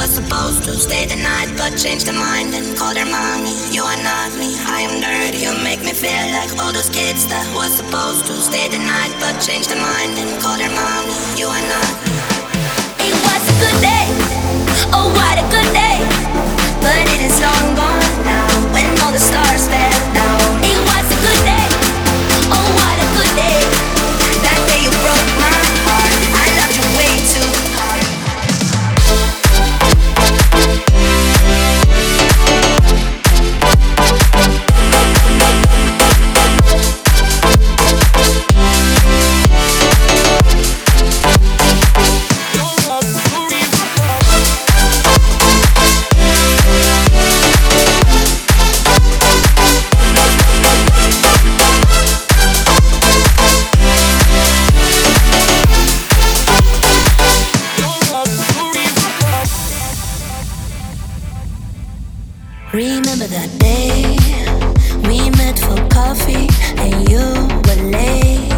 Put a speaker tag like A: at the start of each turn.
A: was supposed to stay the night, but changed the mind and called her mommy. You are not me, I am dirty. You make me feel like all those kids that was supposed to stay the night, but changed the mind and called her mommy. You are not me.
B: It was a good day, Remember that day we met for coffee and you were late.